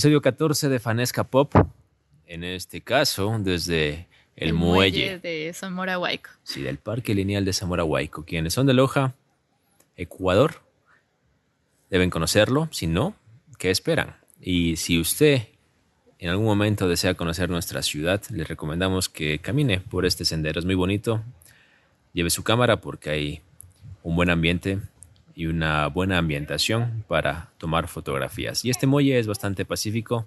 Episodio 14 de Fanesca Pop. En este caso, desde el, muelle. de Zamora Huayco. Sí, del Parque Lineal de Zamora Huayco. Quienes son de Loja, Ecuador, deben conocerlo. Si no, ¿qué esperan? Y si usted en algún momento desea conocer nuestra ciudad, le recomendamos que camine por este sendero. Es muy bonito. Lleve su cámara porque hay un buen ambiente y una buena ambientación para tomar fotografías. Y este muelle es bastante pacífico,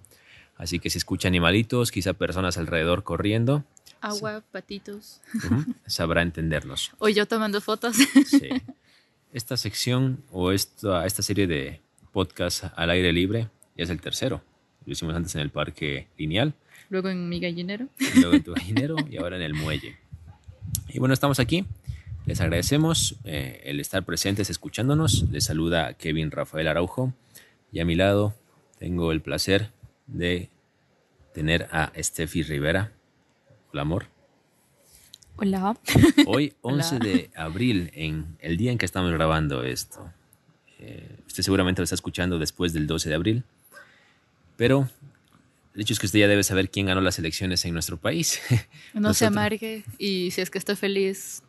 así que si escucha animalitos, quizá personas alrededor corriendo, Agua, patitos. ujú, sabrá entendernos. O yo tomando fotos. Sí. Esta sección o esta, esta serie de podcast al aire libre ya es el tercero. Lo hicimos antes en el parque lineal, Luego en mi gallinero. luego en tu gallinero y ahora en el muelle. Y bueno, estamos aquí. Les agradecemos eh, el estar presentes escuchándonos. Les saluda Kevin Rafael Araujo y a mi lado tengo el placer de tener a Steffi Rivera. Hola, amor. Hola. Hoy, Hola. 11 de abril, en el día en que estamos grabando esto. Eh, usted seguramente lo está escuchando después del 12 de abril, pero el hecho es que usted ya debe saber quién ganó las elecciones en nuestro país. No se amargue y si es que está feliz,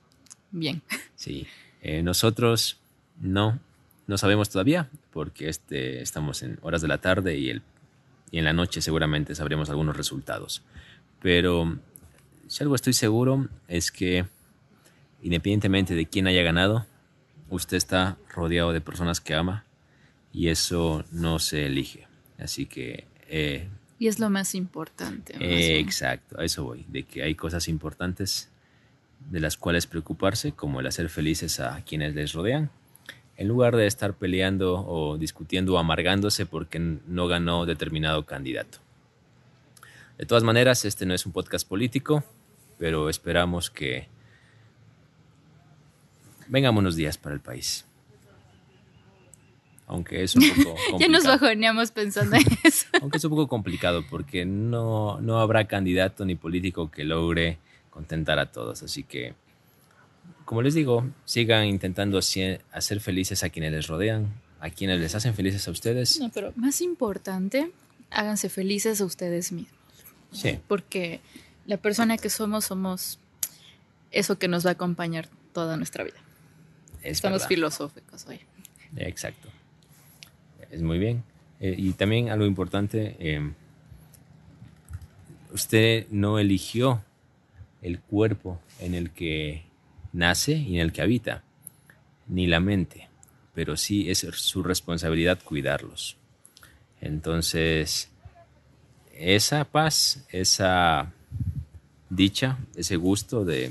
bien. Sí, eh, nosotros no, no sabemos todavía porque este, estamos en horas de la tarde y, el, y en la noche seguramente sabremos algunos resultados. Pero si algo estoy seguro es que independientemente de quién haya ganado, usted está rodeado de personas que ama y eso no se elige. Así que eh, Y es lo más importante. eh, exacto, a eso voy, de que hay cosas importantes de las cuales preocuparse, como el hacer felices a quienes les rodean, en lugar de estar peleando o discutiendo o amargándose porque no ganó determinado candidato. De todas maneras, este no es un podcast político, pero esperamos que vengan buenos días para el país. Aunque es un poco Ya nos complicado. bajoneamos pensando en eso. Aunque es un poco complicado porque no, no habrá candidato ni político que logre contentar a todos. Así que, como les digo, sigan intentando hacer felices a quienes les rodean, a quienes les hacen felices a ustedes. No, pero más importante, háganse felices a ustedes mismos. Sí, Porque la persona que somos, somos eso que nos va a acompañar toda nuestra vida. es Estamos verdad. filosóficos hoy. Exacto. Es muy bien. Eh, y también algo importante, eh, usted no eligió el cuerpo en el que nace y en el que habita, ni la mente, pero sí es su responsabilidad cuidarlos. Entonces, esa paz, esa dicha, ese gusto de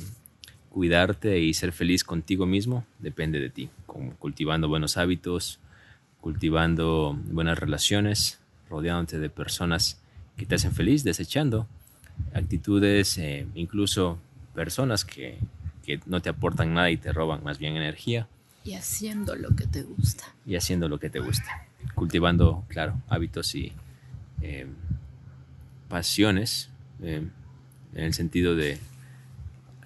cuidarte y ser feliz contigo mismo depende de ti, cultivando buenos hábitos, cultivando buenas relaciones, rodeándote de personas que te hacen feliz, desechando actitudes, eh, incluso personas que, que no te aportan nada y te roban más bien energía Y haciendo lo que te gusta. y haciendo lo que te gusta, cultivando, claro, hábitos y eh, pasiones eh, en el sentido de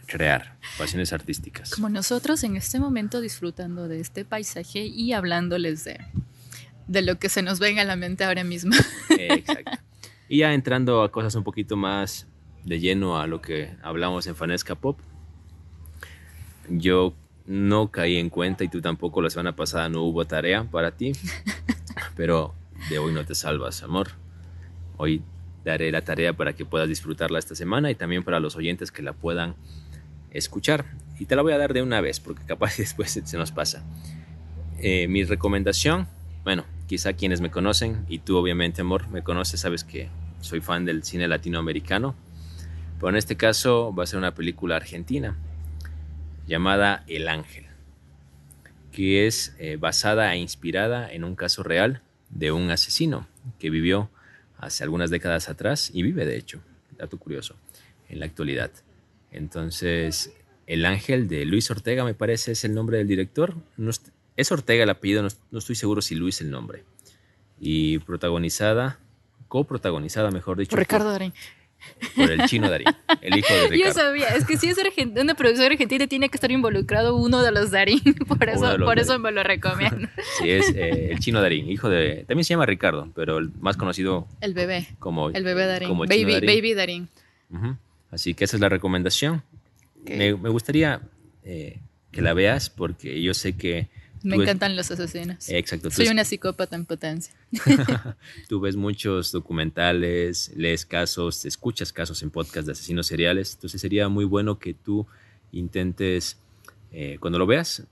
crear, pasiones artísticas. Como nosotros en este momento disfrutando de este paisaje y hablándoles de, de lo que se nos venga a la mente ahora mismo. Exacto. Y ya entrando a cosas un poquito más de lleno a lo que hablamos en Fanesca Pop, yo no caí en cuenta y tú tampoco la semana pasada no hubo tarea para ti, pero de hoy no te salvas, amor. Hoy daré la tarea para que puedas disfrutarla esta semana y también para los oyentes que la puedan escuchar. Y te la voy a dar de una vez porque capaz después se nos pasa. Eh, mi recomendación, bueno, quizá quienes me conocen y tú obviamente, amor, me conoces, sabes que soy fan del cine latinoamericano, pero en este caso va a ser una película argentina llamada El Ángel, que es eh, basada e inspirada en un caso real de un asesino que vivió hace algunas décadas atrás y vive de hecho, dato curioso, en la actualidad. Entonces, El Ángel de Luis Ortega me parece es el nombre del director. No es Ortega el apellido, no, no estoy seguro si Luis el nombre. Y protagonizada, coprotagonizada, mejor dicho, Por Ricardo Darín. Por el chino Darín, el hijo de Ricardo. Yo sabía, es que si es argent- una producción argentina tiene que estar involucrado uno de los Darín, por eso, por eso me lo recomiendo. Sí, es eh, el chino Darín, hijo de... También se llama Ricardo, pero el más conocido El bebé, como... el bebé Darín, como Chino baby, Darín. baby Darín. Así que esa es la recomendación. Me gustaría eh, que la veas porque yo sé que... Me encantan los asesinos. Exacto. Soy una psicópata en potencia. Tú ves muchos documentales, lees casos, escuchas casos en podcast de asesinos seriales. Entonces sería muy bueno que tú intentes, eh, cuando lo veas,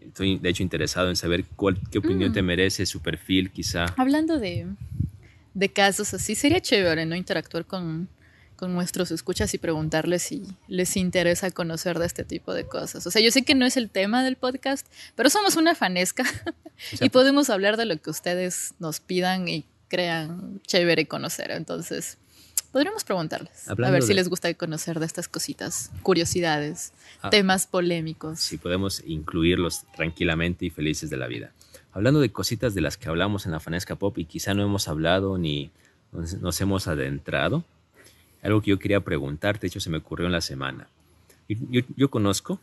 estoy de hecho interesado en saber cuál, qué opinión Mm. te merece su perfil, quizá. Hablando de, de casos así, sería chévere, ¿no? Interactuar con, con nuestros escuchas y preguntarles si les interesa conocer de este tipo de cosas. O sea, yo sé que no es el tema del podcast, pero somos una fanesca y podemos hablar de lo que ustedes nos pidan y crean chévere conocer. Entonces, podríamos preguntarles. a ver si les gusta conocer de estas cositas, curiosidades, Ah. temas polémicos. si podemos incluirlos tranquilamente y felices de la vida. Hablando de cositas de las que hablamos en la Fanesca Pop y quizá no hemos hablado ni nos hemos adentrado, algo que yo quería preguntarte, de hecho se me ocurrió en la semana. Yo, yo conozco,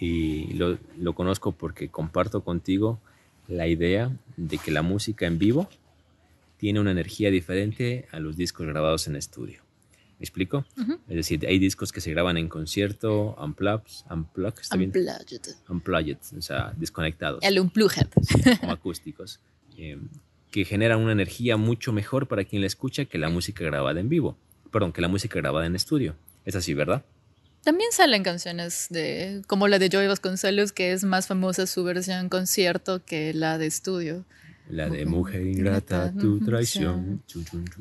y lo, lo conozco porque comparto contigo la idea de que la música en vivo tiene una energía diferente a los discos grabados en estudio. ¿Me explico? Ujú. Es decir, hay discos que se graban en concierto, unplugged, unplugged, ¿está bien? Unplugged. unplugged, o sea, desconectados, El unplugged. como acústicos, eh, que generan una energía mucho mejor para quien la escucha que la música grabada en vivo. Perdón, que la música grabada en estudio. Es así, ¿verdad? También salen canciones de como la de Joey Vasconcelos, que es más famosa su versión concierto que la de estudio. La de. Mujer ingrata, tu traición.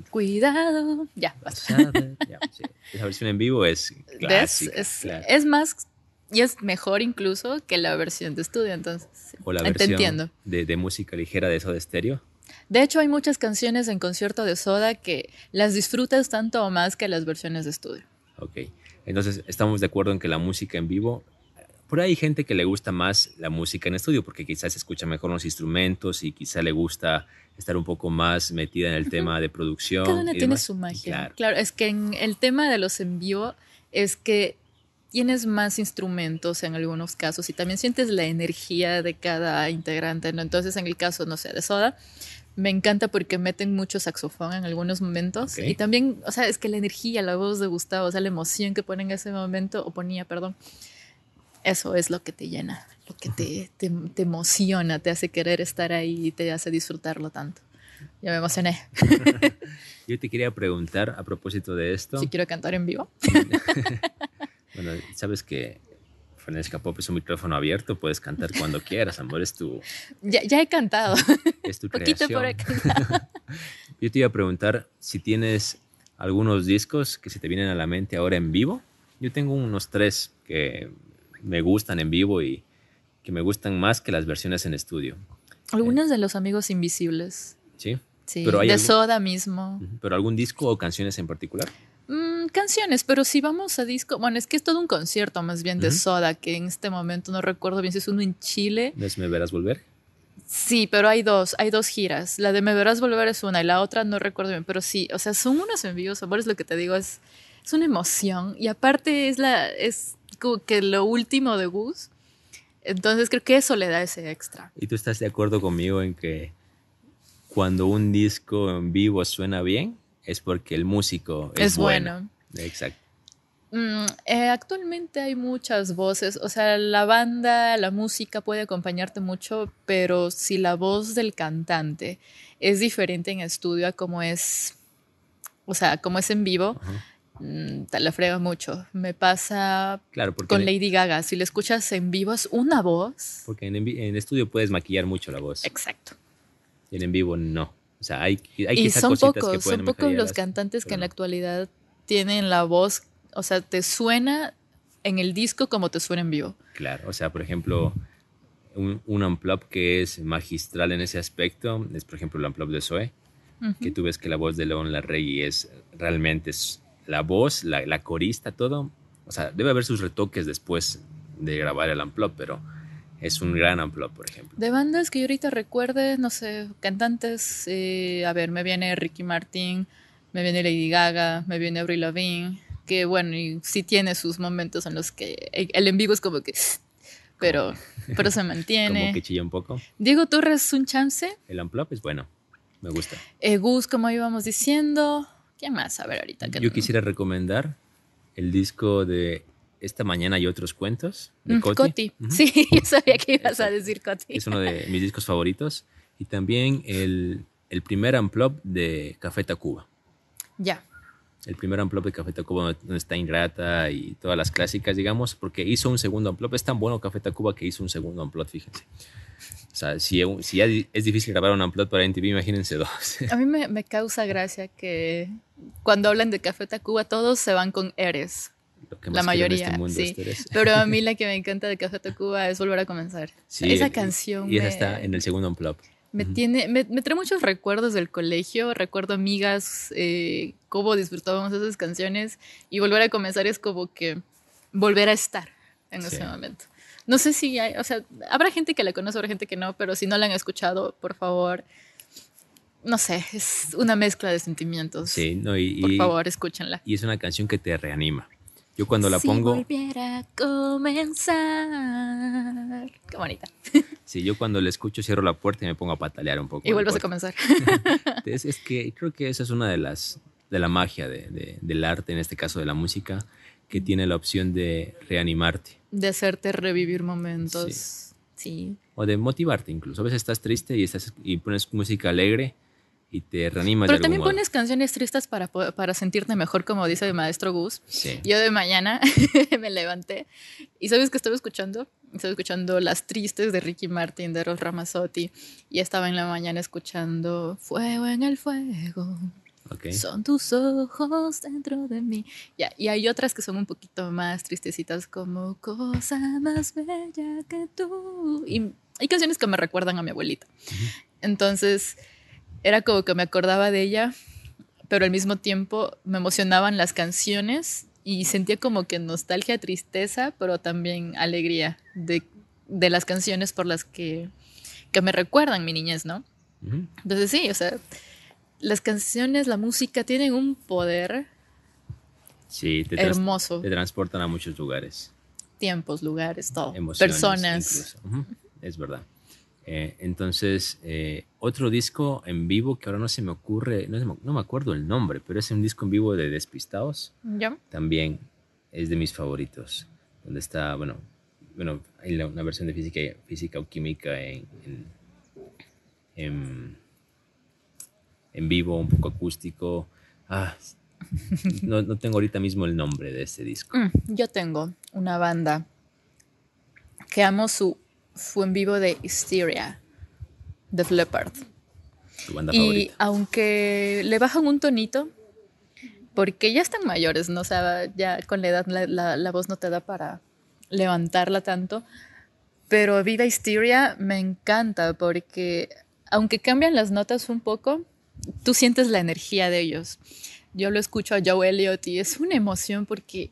Cuidado. Ya, basta. Ya, sí. Esa versión en vivo es clásica. Es, es más y es mejor incluso que la versión de estudio, entonces. sí. O la Te versión entiendo. de, de música ligera de Soda Stereo. De hecho, hay muchas canciones en concierto de Soda que las disfrutas tanto o más que las versiones de estudio. Ok. Entonces, estamos de acuerdo en que la música en vivo. Por ahí hay gente que le gusta más la música en estudio porque quizás escucha mejor los instrumentos y quizá le gusta estar un poco más metida en el tema de producción. Cada una y tiene demás. su magia. Claro. Claro, es que en el tema de los en vivo es que tienes más instrumentos en algunos casos y también sientes la energía de cada integrante, ¿no? Entonces, en el caso, no sé, de Soda, me encanta porque meten mucho saxofón en algunos momentos y también, o sea, es que la energía, la voz de Gustavo, o sea, la emoción que pone en ese momento, o ponía, perdón, eso es lo que te llena, lo que te, te, te emociona, te hace querer estar ahí y te hace disfrutarlo tanto. Ya me emocioné. Yo te quería preguntar a propósito de esto. Si quiero cantar en vivo. Bueno, sabes que Frenesca Pop es un micrófono abierto, puedes cantar cuando quieras, amor, es tu, Ya, ya he cantado. es tu Poquito creación. por. Yo te iba a preguntar si tienes algunos discos que se te vienen a la mente ahora en vivo. Yo tengo unos tres que me gustan en vivo y que me gustan más que las versiones en estudio. Algunos de los amigos invisibles. ¿Sí? Sí, Pero hay de algún- Soda mismo. ¿Pero algún disco o canciones en particular? Mm, canciones, pero si vamos a disco, bueno, es que es todo un concierto más bien de. Soda, que en este momento no recuerdo bien si es uno en Chile. ¿No es Me Verás Volver? Sí, pero hay dos, hay dos giras. La de Me Verás Volver es una y la otra no recuerdo bien, pero sí, o sea, son unos envíos, amor, es lo que te digo, es, es una emoción. Y aparte es la, es como que lo último de Gus. Entonces creo que eso le da ese extra. ¿Y tú estás de acuerdo conmigo en que cuando un disco en vivo suena bien es porque el músico es, Es bueno. Exacto. Mm, eh, actualmente hay muchas voces, o sea, la banda, la música puede acompañarte mucho, pero si la voz del cantante es diferente en estudio a como es, o sea, como es en vivo, mm, te la frega mucho. Me pasa Claro, con Lady Gaga, si la escuchas en vivo es una voz. porque en, en estudio puedes maquillar mucho la voz Exacto. y en en vivo no. O sea, hay, hay Y son cositas que pocos, pueden son pocos los cantantes que en la actualidad tienen la voz, o sea, te suena en el disco como te suena en vivo. Claro, o sea, por ejemplo, un, un unplug que es magistral en ese aspecto es, por ejemplo, el unplug de Zoe, que tú ves que la voz de León Larregui es realmente es la voz, la, la corista, todo. O sea, debe haber sus retoques después de grabar el unplug, pero es un gran unplug, por ejemplo. De bandas que yo ahorita recuerde, no sé, cantantes, eh, a ver, me viene Ricky Martin, me viene Lady Gaga, me viene Avril Lavigne, que bueno, y sí tiene sus momentos en los que el en vivo es como que pero, pero se mantiene. Como que chilla un poco. Diego Torres, un chance. El Unplop es bueno, me gusta. Eh, Gus, como íbamos diciendo. ¿Qué más? A ver, ahorita. Yo quisiera recomendar el disco de Esta Mañana y otros cuentos de mm, Coti. Sí, yo sabía que ibas a decir Coti. Es uno de mis discos favoritos. Y también el, el primer Unplop de Café Tacuba. Ya el primer Unplop de Café Tacuba donde está Ingrata y todas las clásicas, digamos, porque hizo un segundo Unplop. Es tan bueno Café Tacuba que hizo un segundo Unplop, fíjense. O sea, si, si es difícil grabar un Unplop para MTV, imagínense dos. A mí me, me, causa gracia que cuando hablan de Café Tacuba todos se van con Eres. La mayoría, este sí. Pero a mí la que me encanta de Café Tacuba es Volver a Comenzar. esa canción. Y esa está en el segundo Unplop. Me, tiene, me, trae muchos recuerdos del colegio, recuerdo amigas, eh, cómo disfrutábamos esas canciones y volver a comenzar es como que volver a estar en ese momento. No sé si hay, o sea, habrá gente que la conoce, habrá gente que no, pero si no la han escuchado, por favor, no sé, es una mezcla de sentimientos. Sí, no, y, por favor, escúchenla. Y es una canción que te reanima. Yo cuando la pongo. Si volviera a comenzar. Qué bonita. Sí, yo cuando la escucho cierro la puerta y me pongo a patalear un poco. Y vuelves a comenzar. es, es, que creo que esa es una de las. de la magia de, del arte, en este caso de la música, que tiene la opción de reanimarte. De hacerte revivir momentos. Sí. O de motivarte incluso. A veces estás triste y, estás, y pones música alegre y te reanima. Pero también pones canciones tristes para, para sentirte mejor, como dice el maestro Gus. Yo de mañana me levanté y ¿sabes qué estaba escuchando? Estaba escuchando Las Tristes de Ricky Martin, de Ros Ramazzotti y estaba en la mañana escuchando Fuego en el Fuego. Son tus ojos dentro de mí. Ya, y hay otras que son un poquito más tristecitas, como Cosa más bella que tú. Y hay canciones que me recuerdan a mi abuelita. Entonces era como que me acordaba de ella, pero al mismo tiempo me emocionaban las canciones y sentía como que nostalgia, tristeza, pero también alegría de, las canciones por las que, me recuerdan mi niñez, ¿no? Entonces sí, o sea, las canciones, la música tienen un poder sí, hermoso. te transportan a muchos lugares. Tiempos, lugares, todo. Personas. Es verdad. Eh, entonces, eh, otro disco en vivo que ahora no se me ocurre, no, me acuerdo el nombre, pero es un disco en vivo de Despistados. ¿Ya? También es de mis favoritos. Donde está, bueno, bueno hay una versión de física, física o química en, en, vivo, un poco acústico. Ah, no, no, tengo ahorita mismo el nombre de este disco. Mm, yo tengo una banda que amo su fue en vivo de Hysteria, de Leppard. y aunque le bajan un tonito, porque ya están mayores, ¿no? O sea, ya con la edad la, voz no te da para levantarla tanto. Pero Vida Hysteria me encanta porque, aunque cambian las notas un poco, tú sientes la energía de ellos. Yo lo escucho a Joe Elliott y es una emoción porque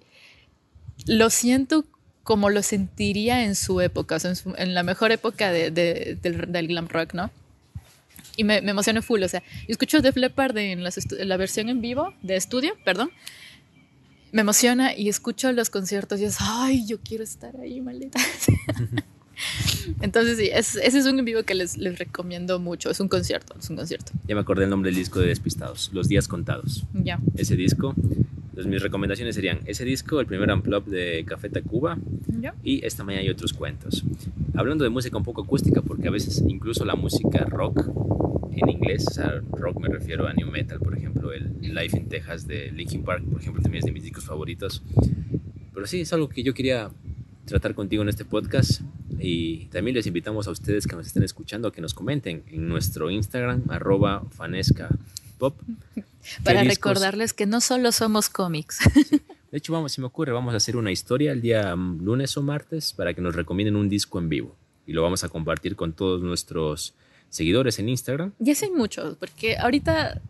lo siento como lo sentiría en su época, o sea, en, la mejor época de, del, glam rock, ¿no? Y me, me emocioné full, o sea, yo escucho Def Leppard en, la versión en vivo, de estudio, perdón, me emociona y escucho los conciertos y es, ay, yo quiero estar ahí, maldita. Entonces sí, ese es un en vivo que les, les, recomiendo mucho. Es un concierto, es un concierto. Ya me acordé el nombre del disco de Despistados, Los Días Contados. Ya. Ese disco entonces mis recomendaciones serían ese disco, el primer Unplug de Café Tacuba y esta mañana hay otros cuentos. Hablando de música un poco acústica, porque a veces incluso la música rock en inglés, o sea, rock me refiero a new metal, por ejemplo, el Life in Texas de Linkin Park, por ejemplo, también es de mis discos favoritos. Pero sí, es algo que yo quería tratar contigo en este podcast y también les invitamos a ustedes que nos estén escuchando a que nos comenten en nuestro Instagram, arroba fanesca pop. Para recordarles que no solo somos cómics. De hecho, vamos, si me ocurre, vamos a hacer una historia el día mm, lunes o martes para que nos recomienden un disco en vivo. Y lo vamos a compartir con todos nuestros seguidores en Instagram. Ya sé muchos, porque ahorita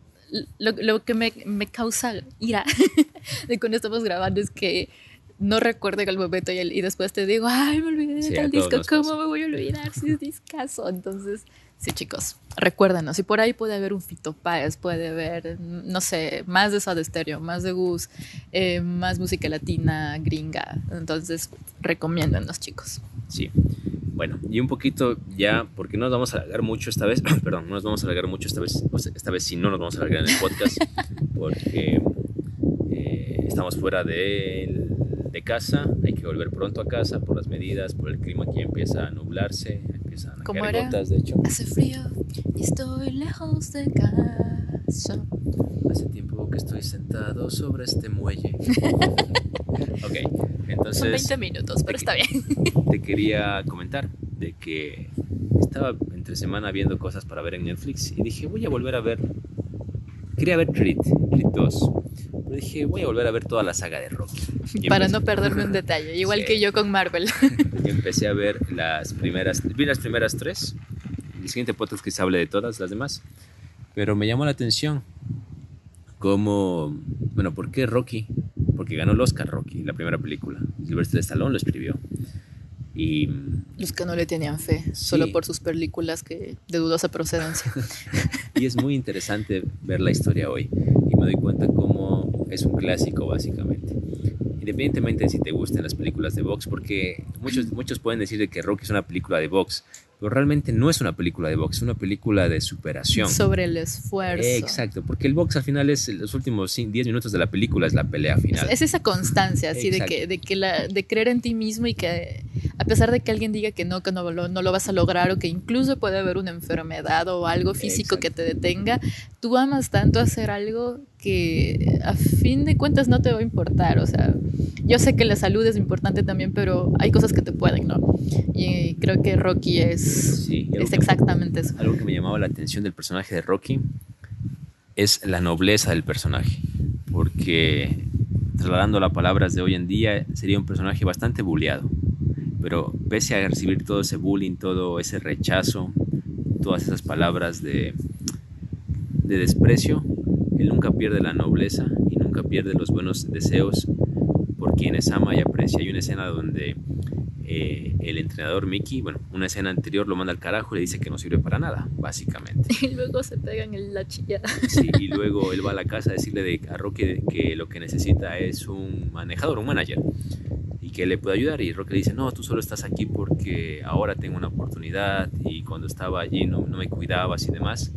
lo, que me, me, causa ira de cuando estamos grabando es que no recuerdo el momento y, y, después te digo, ay, me olvidé de tal disco, ¿cómo me voy a olvidar si es discazo? Entonces, sí, chicos, recuérdenos, y por ahí puede haber un Fito Páez, puede haber, no sé, más de Soda Stereo, más de Gus, eh, más música latina, gringa. Entonces, recomiéndanos, chicos. Sí. Bueno, y un poquito ya, porque no nos vamos a alargar mucho esta vez, perdón, no nos vamos a alargar mucho esta vez, esta vez sí no nos vamos a alargar en el podcast, porque eh, estamos fuera de, de, casa, hay que volver pronto a casa por las medidas, por el clima que empieza a nublarse, empiezan a caer gotas, de hecho. Hace frío y estoy lejos de casa. Hace tiempo que estoy sentado sobre este muelle. ok, entonces... Son 20 minutos, pero está bien. te quería comentar de que estaba entre semana viendo cosas para ver en Netflix y dije, voy a volver a ver... Quería ver Creed, Creed 2. Pero dije, voy a volver a ver toda la saga de Rocky. para no perderme un detalle, igual que yo con Marvel. empecé a ver las primeras, vi las primeras tres. El siguiente podcast que se hable de todas las demás. Pero me llamó la atención cómo, bueno, ¿por qué Rocky? Porque ganó el Oscar Rocky, la primera película. Sylvester Stallone lo escribió. Y, Los que no le tenían fe, solo por sus películas que de dudosa procedencia. y es muy interesante ver la historia hoy. Y me doy cuenta cómo es un clásico, básicamente. Independientemente de si te gusten las películas de box, porque muchos, muchos pueden decir que Rocky es una película de box, pero realmente no es una película de box, es una película de superación. Sobre el esfuerzo. exacto, porque el box al final es los últimos 10 minutos de la película, es la pelea final. Es, esa constancia, así, de que, de, que la, de creer en ti mismo y que a pesar de que alguien diga que no, que no lo, no lo vas a lograr o que incluso puede haber una enfermedad o algo físico que te detenga, tú amas tanto hacer algo que a fin de cuentas no te va a importar. O sea, yo sé que la salud es importante también, pero hay cosas que te pueden, ¿no? Y creo que Rocky es, es exactamente eso. Algo que me llamaba la atención del personaje de Rocky es la nobleza del personaje, porque trasladando las palabras de hoy en día, sería un personaje bastante bulleado. Pero pese a recibir todo ese bullying, todo ese rechazo, todas esas palabras de, de desprecio, él nunca pierde la nobleza y nunca pierde los buenos deseos por quienes ama y aprecia. Hay una escena donde eh, el entrenador Mickey, bueno, una escena anterior lo manda al carajo y le dice que no sirve para nada, básicamente. Y luego se pegan en la chillada. Sí, y luego él va a la casa a decirle de, a Rocky que lo que necesita es un manejador, un manager, y que le puede ayudar. Y Rocky le dice, no, tú solo estás aquí porque ahora tengo una oportunidad y cuando estaba allí no, no me cuidabas y demás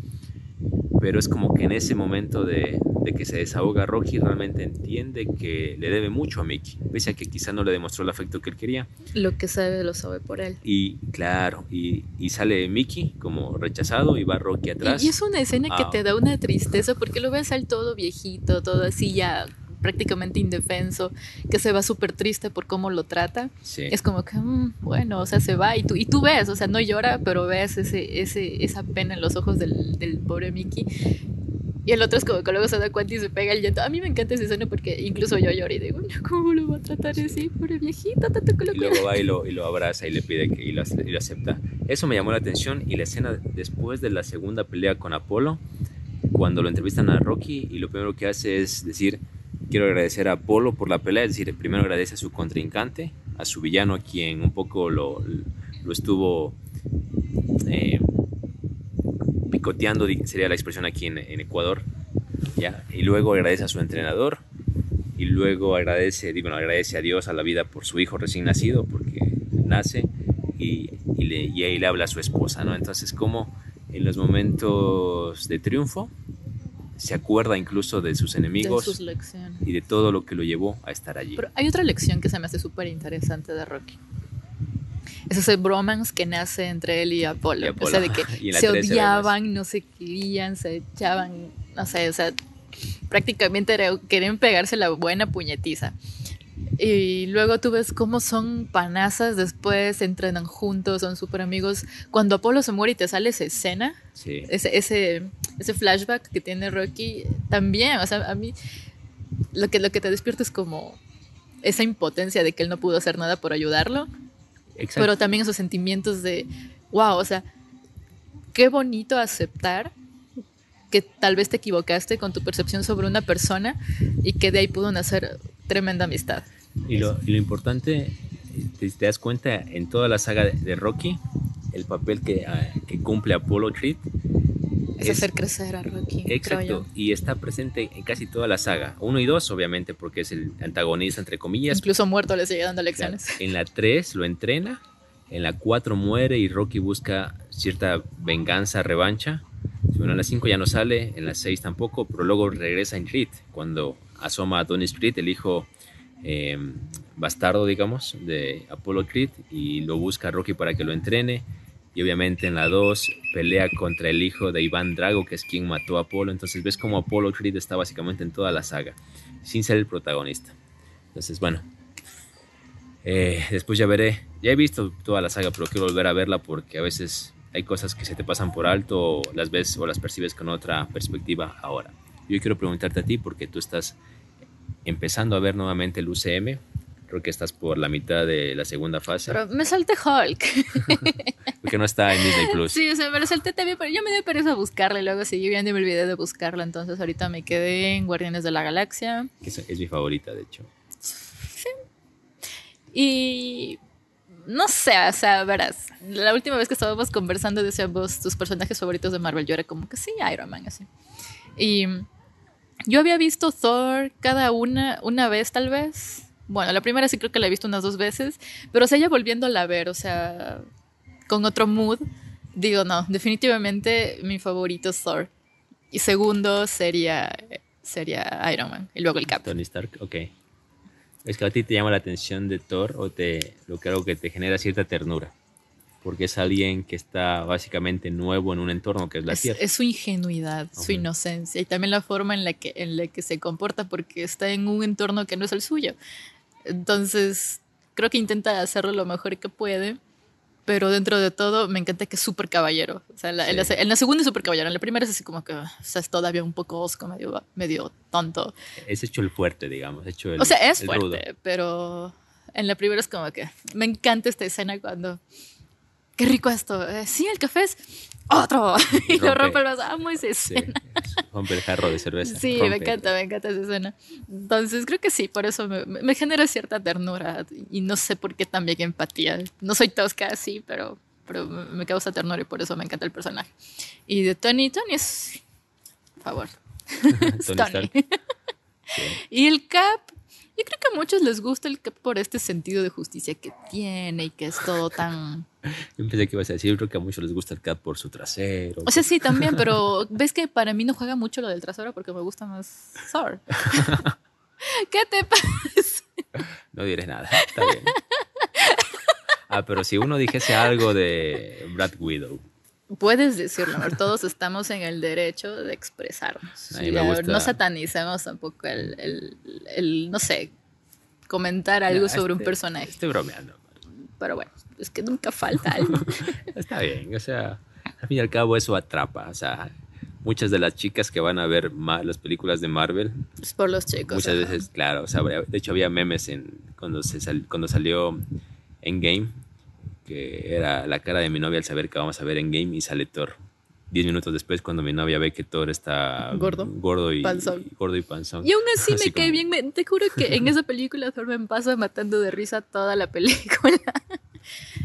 pero es como que en ese momento de, que se desahoga Rocky realmente entiende que le debe mucho a Mickey, pese a que quizá no le demostró el afecto que él quería. Lo que sabe lo sabe por él. Y claro, y, sale Mickey como rechazado y va Rocky atrás. Y, es una escena que te da una tristeza porque lo ves al todo viejito, todo así ya prácticamente indefenso, que se va súper triste por cómo lo trata. Es como que, mm, bueno, o sea, se va y tú, y tú ves, o sea, no llora, pero ves ese, ese, esa pena en los ojos del, del pobre Mickey. Y el otro es como que luego se da cuenta y se pega el llanto. A mí me encanta esa escena porque incluso yo lloro y digo, ¿cómo lo va a tratar así? Pobre viejito, tanto que lo Y luego va y lo, y lo abraza y le pide que y lo, y lo, acepta. Eso me llamó la atención y la escena después de la segunda pelea con Apolo, cuando lo entrevistan a Rocky y lo primero que hace es decir, Quiero agradecer a Apolo por la pelea, es decir, primero agradece a su contrincante, a su villano, a quien un poco lo, lo estuvo eh, picoteando, sería la expresión aquí en, Ecuador, ¿ya? y luego agradece a su entrenador, y luego agradece, digo, agradece a Dios, a la vida por su hijo recién nacido, porque nace, y, y, le, y ahí le habla a su esposa, ¿no? Entonces, como en los momentos de triunfo, se acuerda incluso de sus enemigos y de todo lo que lo llevó a estar allí. Pero hay otra lección que se me hace súper interesante de Rocky. Es ese bromance que nace entre él y Apolo. O sea, de que se odiaban, no se querían, se echaban, no sé, o sea, prácticamente querían pegarse la buena puñetiza. Y luego tú ves cómo son panazas, después entrenan juntos, son súper amigos. Cuando Apolo se muere y te sale esa escena, ese, ese, ese, flashback que tiene Rocky, también, o sea, a mí lo que, lo que te despierta es como esa impotencia de que él no pudo hacer nada por ayudarlo, pero también esos sentimientos de, wow, o sea, qué bonito aceptar que tal vez te equivocaste con tu percepción sobre una persona y que de ahí pudo nacer tremenda amistad. Y lo, y lo importante, te, te das cuenta, en toda la saga de, de Rocky, el papel que, ah, que cumple Apollo Creed Es, hacer crecer a Rocky. creo Exacto, yo. y está presente en casi toda la saga. Uno y dos, obviamente, porque es el antagonista, entre comillas. Incluso muerto le sigue dando Claro. lecciones. En la 3 lo entrena, en la 4 muere y Rocky busca cierta venganza, revancha. Bueno, en la 5 ya no sale, en la 6 tampoco, pero luego regresa en Creed, cuando asoma a Tony Creed, el hijo eh, bastardo, digamos, de Apollo Creed, y lo busca a Rocky para que lo entrene. Y obviamente en la 2 pelea contra el hijo de Iván Drago, que es quien mató a Apolo. Entonces ves como Apollo Creed está básicamente en toda la saga, sin ser el protagonista. Entonces, bueno, eh, después ya veré. Ya he visto toda la saga, pero quiero volver a verla porque a veces hay cosas que se te pasan por alto las ves o las percibes con otra perspectiva ahora. Yo quiero preguntarte a ti porque tú estás empezando a ver nuevamente el UCM. Creo que estás por la mitad de la segunda fase. Pero me salté Hulk. porque no está en Disney Plus. Sí, o sea, me lo salté también, pero yo me dio pereza buscarla y luego seguí viendo y me olvidé de buscarla. Entonces ahorita me quedé en Guardianes de la Galaxia. que es, es mi favorita, de hecho. Y no sé, o sea, verás, la última vez que estábamos conversando decíamos tus personajes favoritos de Marvel, yo era como que sí, Iron Man, así. Y yo había visto Thor cada una, una vez tal vez. Bueno, la primera sí creo que la he visto unas dos veces, pero o sea, ya volviéndola a ver, o sea, con otro mood, digo, no, definitivamente mi favorito es Thor. Y segundo sería, sería Iron Man, y luego el Cap. Tony Stark, ok. Es que a ti te llama la atención de Thor o te, lo que algo que te genera cierta ternura. Porque es alguien que está básicamente nuevo en un entorno que es la Es, Tierra. es su ingenuidad, su inocencia y también la forma en la, que, en la que se comporta porque está en un entorno que no es el suyo. Entonces, creo que intenta hacerlo lo mejor que puede, pero dentro de todo me encanta que es súper caballero. O sea, la- en, la, Sí. en la segunda es súper caballero, en la primera es así como que o sea, es todavía un poco osco, medio, medio tonto. Es hecho el fuerte, digamos. Hecho el, O sea, es fuerte, rudo. pero en la primera es como que me encanta esta escena cuando. Qué rico esto. Eh, sí, el café es otro. Y, lo rompe. el vaso. Amo esa Sí, escena. rompe el jarro de cerveza. Sí, me encanta, me encanta esa escena. Entonces creo que sí, por eso me, me- genera cierta ternura y no sé por qué también empatía. No soy tosca, sí, pero, pero me causa ternura y por eso me encanta el personaje. Y de Tony, Tony es... Por favor. Tony. Sí. Y el Cap, yo creo que a muchos les gusta el Cap por este sentido de justicia que tiene y que es todo tan... Pensé que ibas a decir, creo que a muchos les gusta el Cap por su trasero. O sea, sí, también, pero ves que para mí no juega mucho lo del trasero porque me gusta más Thor. ¿Qué te pasa? No diré nada. Está bien. Ah, pero si uno dijese algo de Brad Widow. Puedes decirlo, amor, todos estamos en el derecho de expresarnos. A mí me gusta- No satanicemos tampoco el, el- el, no sé, comentar algo Nah, sobre un este- personaje. Estoy bromeando. Pero bueno, es que nunca falta algo. Está bien, o sea, al fin y al cabo eso atrapa. O sea, muchas de las chicas que van a ver las películas de Marvel, es por los chicos. muchas ajá. veces, claro, o sea, de hecho había memes en cuando, se sal- cuando salió Endgame, que era la cara de mi novia al saber que vamos a ver Endgame y sale Thor. Diez minutos después, cuando mi novia ve que Thor está Gordo. gordo y, Panzón. y- gordo y panzón. Y aún así me cae como- bien. te juro que en esa película Thor me pasa matando de risa toda la película.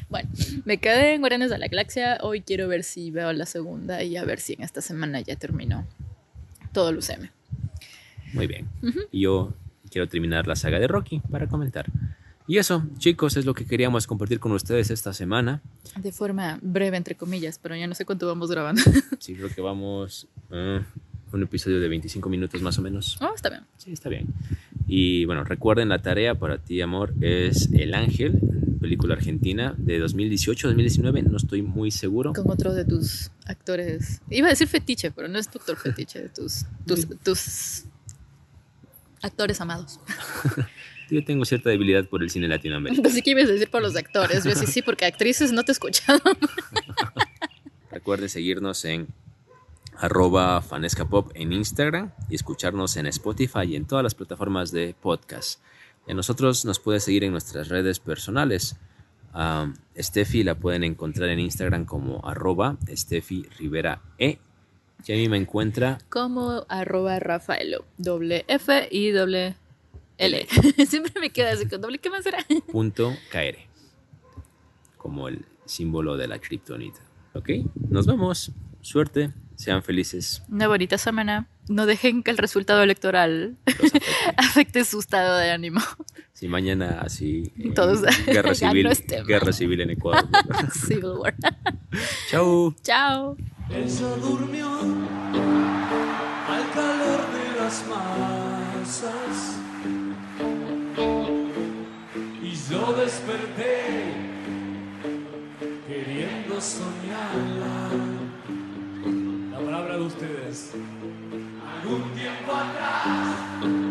Bueno, me quedé en Guardianes de la Galaxia. Hoy quiero ver si veo la segunda y a ver si en esta semana ya terminó todo el UCM. Muy bien. Y yo quiero terminar la saga de Rocky para comentar. Y eso, chicos, es lo que queríamos compartir con ustedes esta semana. De forma breve, entre comillas, pero ya no sé cuánto vamos grabando. Sí, creo que vamos a un episodio de 25 minutos más o menos. oh, está bien. Sí, está bien. Y bueno, recuerden la tarea para ti, amor, es El Ángel, película argentina de 2018-2019, no estoy muy seguro. Con otro de tus actores. Iba a decir fetiche, pero no es tu actor fetiche, de tus, tus, tus actores amados. Yo tengo cierta debilidad por el cine latinoamericano. Así que ibas a decir por los actores. Yo sí, sí, porque actrices no te he escuchado. Recuerden seguirnos en arroba fanescapop en Instagram y escucharnos en Spotify y en todas las plataformas de podcast. A nosotros nos puede seguir en nuestras redes personales. A Steffi la pueden encontrar en Instagram como arroba Steffi Rivera E. Y a mí me encuentra Como arroba Rafaelo. Doble F y doble L. Siempre me queda así con doble. ¿Qué más será? Punto KR. Como el símbolo de la kriptonita. ¿Ok? Nos vemos. Suerte. Sean felices. Una bonita semana. No dejen que el resultado electoral afecte. afecte su estado de ánimo. Si mañana así. eh, Todos- guerra civil. no guerra civil en Ecuador. Civil War. Chau. Chao. Ella durmió al calor de las masas y yo desperté queriendo soñarla ustedes. Algún tiempo atrás.